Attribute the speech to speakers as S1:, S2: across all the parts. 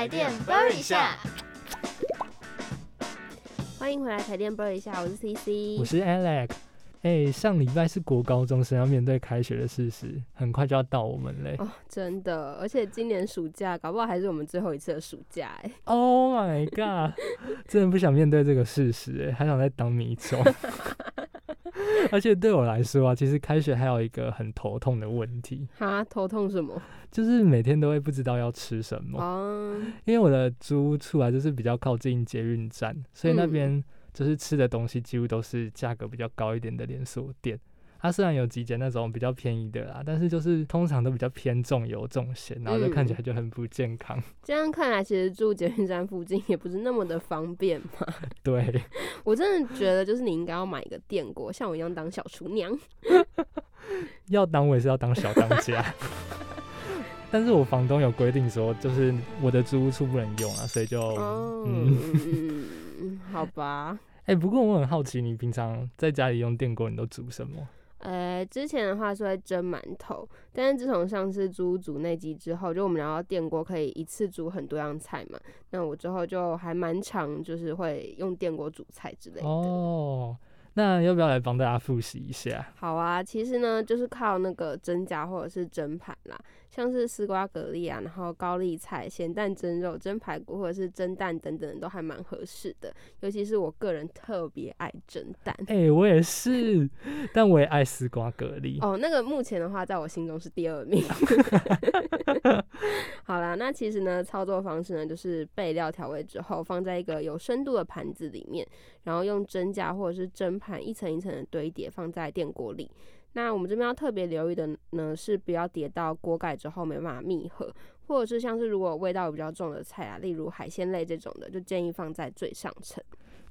S1: 台电 burn 一下，
S2: 欢迎回来台电 burn 一下，我是 CC，
S3: 我是 Alex。哎、上礼拜是国高中生要面对开学的事实，很快就要到我们嘞。
S2: 哦，真的，而且今年暑假搞不好还是我们最后一次的暑假哎。
S3: Oh my god！真的不想面对这个事实，哎，还想再当米虫。而且对我来说啊，其实开学还有一个很头痛的问题，
S2: 哈，头痛什么？
S3: 就是每天都会不知道要吃什么。
S2: 哦，
S3: 因为我的租屋处啊，就是比较靠近捷运站，所以那
S2: 嗯
S3: 边就是吃的东西几乎都是价格比较高一点的连锁店。它虽然有几间那种比较便宜的啦，但是就是通常都比较偏重油重咸，然后就看起来就很不健康。
S2: 这样看来，其实住捷运站附近也不是那么的方便嘛。
S3: 对，
S2: 我真的觉得，就是你应该要买一个电锅，像我一样当小厨娘。
S3: 要当我也是要当小当家。但是我房东有规定说，就是我的租屋处不能用啊，所以就嗯，
S2: 好吧。
S3: 哎、不过我很好奇，你平常在家里用电锅，你都煮什么？
S2: 呃，之前的话是会蒸馒头，但是自从上次租煮那集之后，就我们聊到电锅可以一次煮很多样菜嘛，那我之后就还蛮常就是会用电锅煮菜之类的。
S3: 哦，那要不要来帮大家复习一下？
S2: 好啊，其实呢就是靠那个蒸夹或者是蒸盘啦，像是丝瓜蛤蜊啊，然后高丽菜、咸蛋蒸肉、蒸排骨或者是蒸蛋等等，都还蛮合适的。尤其是我个人特别爱蒸蛋。
S3: 哎、我也是，但我也爱丝瓜蛤蜊。
S2: 哦，那个目前的话，在我心中是第二名。好啦，那其实呢，操作方式呢，就是备料调味之后，放在一个有深度的盘子里面，然后用蒸架或者是蒸盘一层一层的堆叠，放在电锅里。那我们这边要特别留意的呢，是不要叠到锅盖之后没办法密合，或者是像是如果味道比较重的菜啊，例如海鲜类这种的，就建议放在最上层。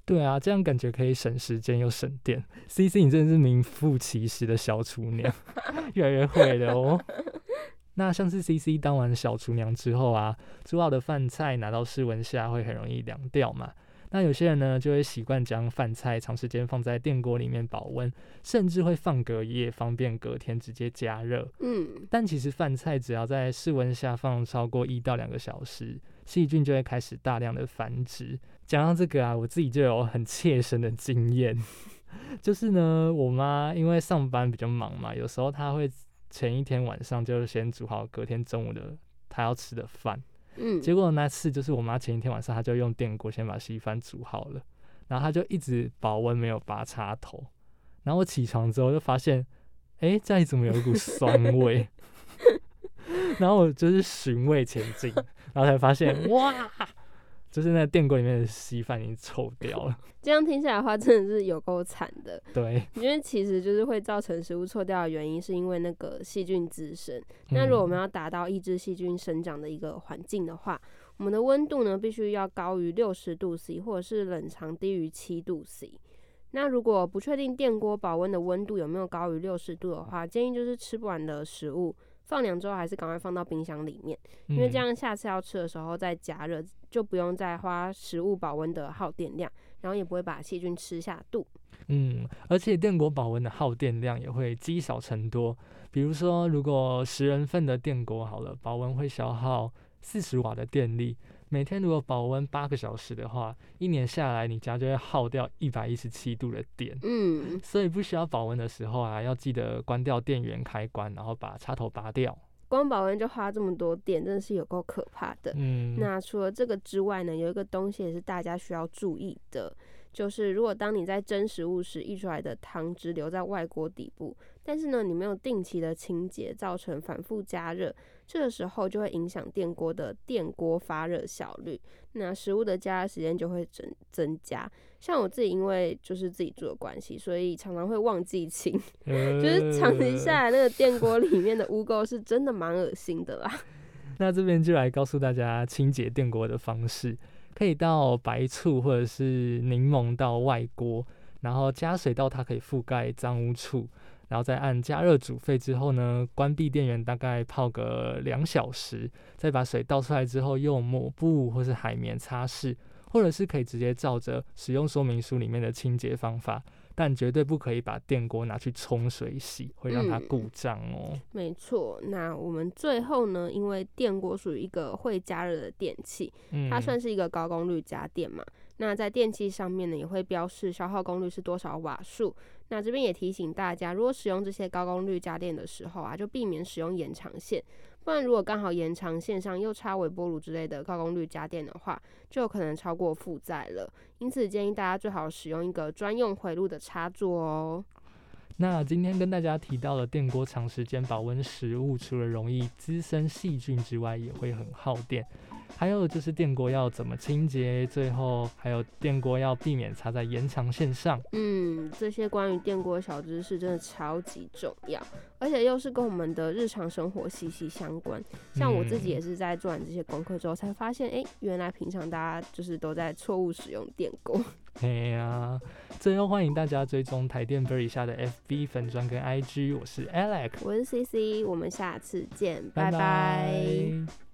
S3: 对啊，这样感觉可以省时间又省电。C C，你真的是名副其实的小厨娘，越来越会了哦。那像是 C C 当完小厨娘之后啊，煮好的饭菜拿到室温下会很容易凉掉嘛。那有些人呢就会习惯将饭菜长时间放在电锅里面保温，甚至会放隔夜，方便隔天直接加热。
S2: 嗯，
S3: 但其实饭菜只要在室温下放超过一到两个小时，细菌就会开始大量的繁殖。讲到这个啊，我自己就有很切身的经验，就是呢，我妈因为上班比较忙嘛，有时候她会前一天晚上就先煮好隔天中午的她要吃的饭。
S2: 嗯，
S3: 结果那次就是我妈前一天晚上她就用电锅先把稀饭煮好了，然后她就一直保温没有拔插头，然后我起床之后就发现，哎、家里怎么有一股酸味？然后我就是寻味前进，然后才发现哇，就是那电锅里面的稀饭已经臭掉了。
S2: 这样听起来的话，真的是有够惨的。
S3: 对，
S2: 因为其实就是会造成食物臭掉的原因，是因为那个细菌滋生。那如果我们
S3: 嗯
S2: 要达到抑制细菌生长的一个环境的话，我们的温度呢必须要高于六十度 C，或者是冷藏低于七度 C。那如果不确定电锅保温的温度有没有高于六十度的话，建议就是吃不完的食物放凉之后，还是赶快放到冰箱里面，因为这
S3: 嗯
S2: 样下次要吃的时候再加热，就不用再花食物保温的耗电量，然后也不会把细菌吃下肚。
S3: 嗯，而且电锅保温的耗电量也会积少成多。比如说，如果十人份的电锅好了，保温会消耗四十瓦的电力。每天如果保温八个小时的话，一年下来你家就会耗掉一百一十七度的电。
S2: 嗯，
S3: 所以不需要保温的时候啊，要记得关掉电源开关，然后把插头拔掉。
S2: 光保温就花这么多电，真的是有够可怕的。
S3: 嗯，
S2: 那除了这个之外呢，有一个东西也是大家需要注意的，就是如果当你在蒸食物时溢出来的汤汁留在外锅底部，但是呢你没有定期的清洁，造成反复加热，这个时候就会影响电锅的电锅发热效率，那食物的加热时间就会增增加。像我自己因为就是自己住的关系，所以常常会忘记清，
S3: 就
S2: 就是长期下来那个电锅里面的污垢是真的蛮恶心的啦。
S3: 那这边就来告诉大家清洁电锅的方式，可以到白醋或者是柠檬到外锅，然后加水到它可以覆盖脏污处，然后再按加热煮沸之后呢，关闭电源，大概泡个两小时，再把水倒出来之后，用抹布或是海绵擦拭，或者是可以直接照着使用说明书里面的清洁方法，但绝对不可以把电锅拿去冲水洗，会让它
S2: 嗯
S3: 故障哦。
S2: 没错。那我们最后呢，因为电锅属于一个会加热的电器，
S3: 嗯，
S2: 它算是一个高功率家电嘛。那在电器上面呢，也会标示消耗功率是多少瓦数。那这边也提醒大家，如果使用这些高功率家电的时候啊，就避免使用延长线。但，如果刚好延长线上又插微波炉之类的高功率家电的话，就有可能超过负载了。因此，建议大家最好使用一个专用回路的插座哦。
S3: 那今天跟大家提到了电锅长时间保温食物，除了容易滋生细菌之外，也会很耗电。还有就是电锅要怎么清洁，最后还有电锅要避免插在延长线上。
S2: 嗯，这些关于电锅的小知识真的超级重要，而且又是跟我们的日常生活息息相关。像我自己也是在做完这些功课之后，才发现，哎、原来平常大家就是都在错误使用电锅。
S3: 哎呀，最后欢迎大家追踪台电 Bird 以下的 FB 粉专跟 IG，我是 Alex，
S2: 我是 CC，我们下次见，拜
S3: 拜
S2: 拜